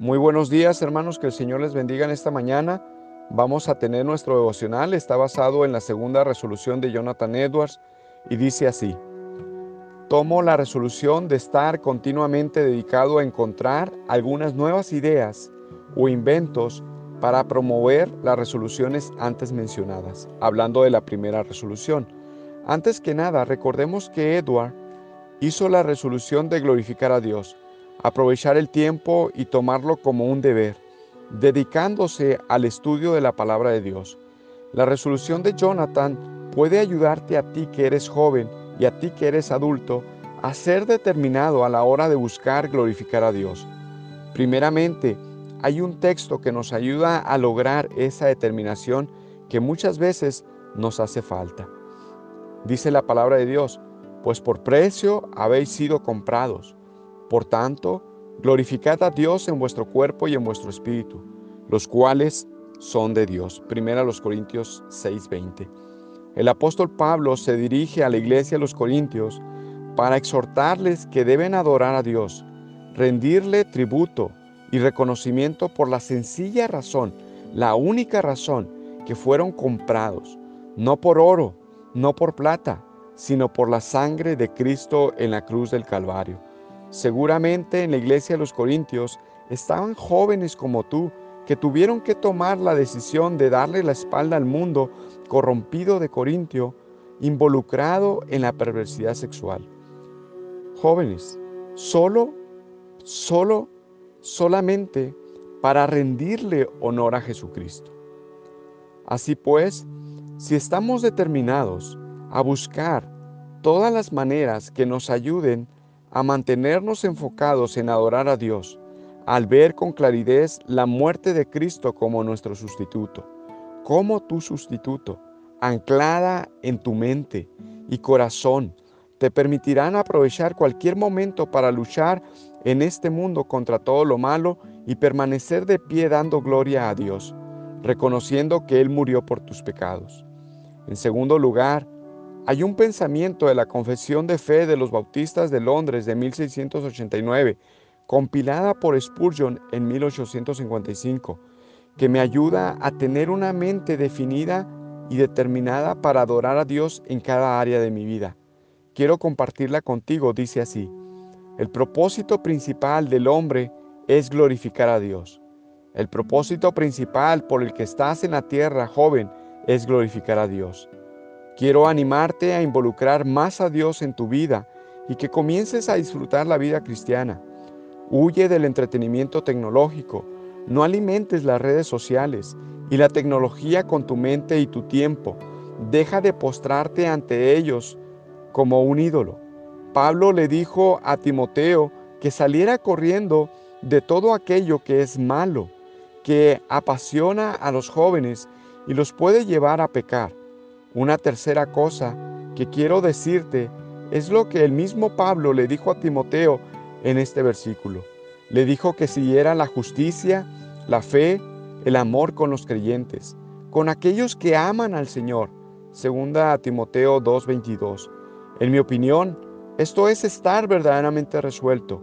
Muy buenos días hermanos, que el Señor les bendiga en esta mañana. Vamos a tener nuestro devocional, está basado en la segunda resolución de Jonathan Edwards y dice así. Tomo la resolución de estar continuamente dedicado a encontrar algunas nuevas ideas o inventos para promover las resoluciones antes mencionadas, hablando de la primera resolución. Antes que nada, recordemos que Edward hizo la resolución de glorificar a Dios aprovechar el tiempo y tomarlo como un deber, dedicándose al estudio de la palabra de Dios. La resolución de Jonathan puede ayudarte a ti que eres joven y a ti que eres adulto a ser determinado a la hora de buscar glorificar a Dios. Primeramente, hay un texto que nos ayuda a lograr esa determinación que muchas veces nos hace falta. Dice la palabra de Dios, pues por precio habéis sido comprados. Por tanto, glorificad a Dios en vuestro cuerpo y en vuestro espíritu, los cuales son de Dios. Primera los Corintios 6:20. El apóstol Pablo se dirige a la iglesia de los Corintios para exhortarles que deben adorar a Dios, rendirle tributo y reconocimiento por la sencilla razón, la única razón, que fueron comprados, no por oro, no por plata, sino por la sangre de Cristo en la cruz del Calvario. Seguramente en la iglesia de los Corintios estaban jóvenes como tú que tuvieron que tomar la decisión de darle la espalda al mundo corrompido de Corintio, involucrado en la perversidad sexual. Jóvenes, solo, solo, solamente para rendirle honor a Jesucristo. Así pues, si estamos determinados a buscar todas las maneras que nos ayuden a mantenernos enfocados en adorar a Dios, al ver con claridad la muerte de Cristo como nuestro sustituto, como tu sustituto, anclada en tu mente y corazón, te permitirán aprovechar cualquier momento para luchar en este mundo contra todo lo malo y permanecer de pie dando gloria a Dios, reconociendo que Él murió por tus pecados. En segundo lugar, hay un pensamiento de la Confesión de Fe de los Bautistas de Londres de 1689, compilada por Spurgeon en 1855, que me ayuda a tener una mente definida y determinada para adorar a Dios en cada área de mi vida. Quiero compartirla contigo, dice así. El propósito principal del hombre es glorificar a Dios. El propósito principal por el que estás en la tierra, joven, es glorificar a Dios. Quiero animarte a involucrar más a Dios en tu vida y que comiences a disfrutar la vida cristiana. Huye del entretenimiento tecnológico, no alimentes las redes sociales y la tecnología con tu mente y tu tiempo. Deja de postrarte ante ellos como un ídolo. Pablo le dijo a Timoteo que saliera corriendo de todo aquello que es malo, que apasiona a los jóvenes y los puede llevar a pecar. Una tercera cosa que quiero decirte es lo que el mismo Pablo le dijo a Timoteo en este versículo. Le dijo que siguiera la justicia, la fe, el amor con los creyentes, con aquellos que aman al Señor. Segunda a Timoteo 2:22. En mi opinión, esto es estar verdaderamente resuelto.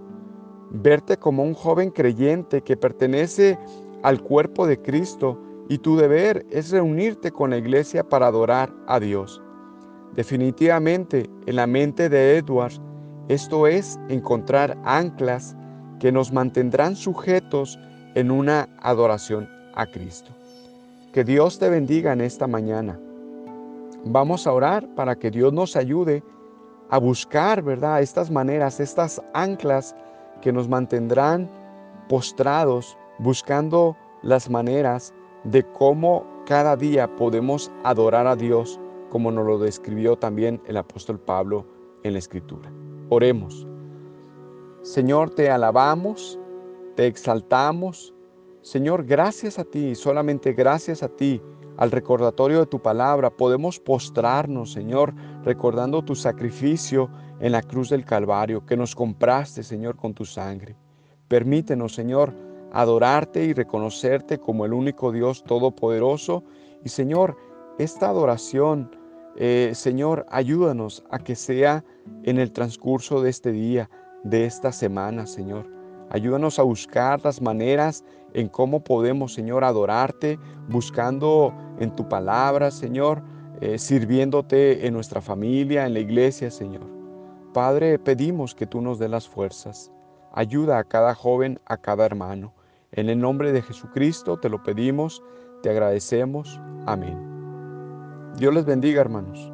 Verte como un joven creyente que pertenece al cuerpo de Cristo y tu deber es reunirte con la iglesia para adorar a Dios. Definitivamente, en la mente de Edwards, esto es encontrar anclas que nos mantendrán sujetos en una adoración a Cristo. Que Dios te bendiga en esta mañana. Vamos a orar para que Dios nos ayude a buscar, ¿verdad? Estas maneras, estas anclas que nos mantendrán postrados, buscando las maneras de cómo cada día podemos adorar a Dios, como nos lo describió también el apóstol Pablo en la Escritura. Oremos. Señor, te alabamos, te exaltamos. Señor, gracias a ti, solamente gracias a ti, al recordatorio de tu palabra, podemos postrarnos, Señor, recordando tu sacrificio en la cruz del Calvario, que nos compraste, Señor, con tu sangre. Permítenos, Señor, adorarte y reconocerte como el único Dios todopoderoso. Y Señor, esta adoración, eh, Señor, ayúdanos a que sea en el transcurso de este día, de esta semana, Señor. Ayúdanos a buscar las maneras en cómo podemos, Señor, adorarte, buscando en tu palabra, Señor, eh, sirviéndote en nuestra familia, en la iglesia, Señor. Padre, pedimos que tú nos dé las fuerzas. Ayuda a cada joven, a cada hermano. En el nombre de Jesucristo te lo pedimos, te agradecemos. Amén. Dios les bendiga, hermanos.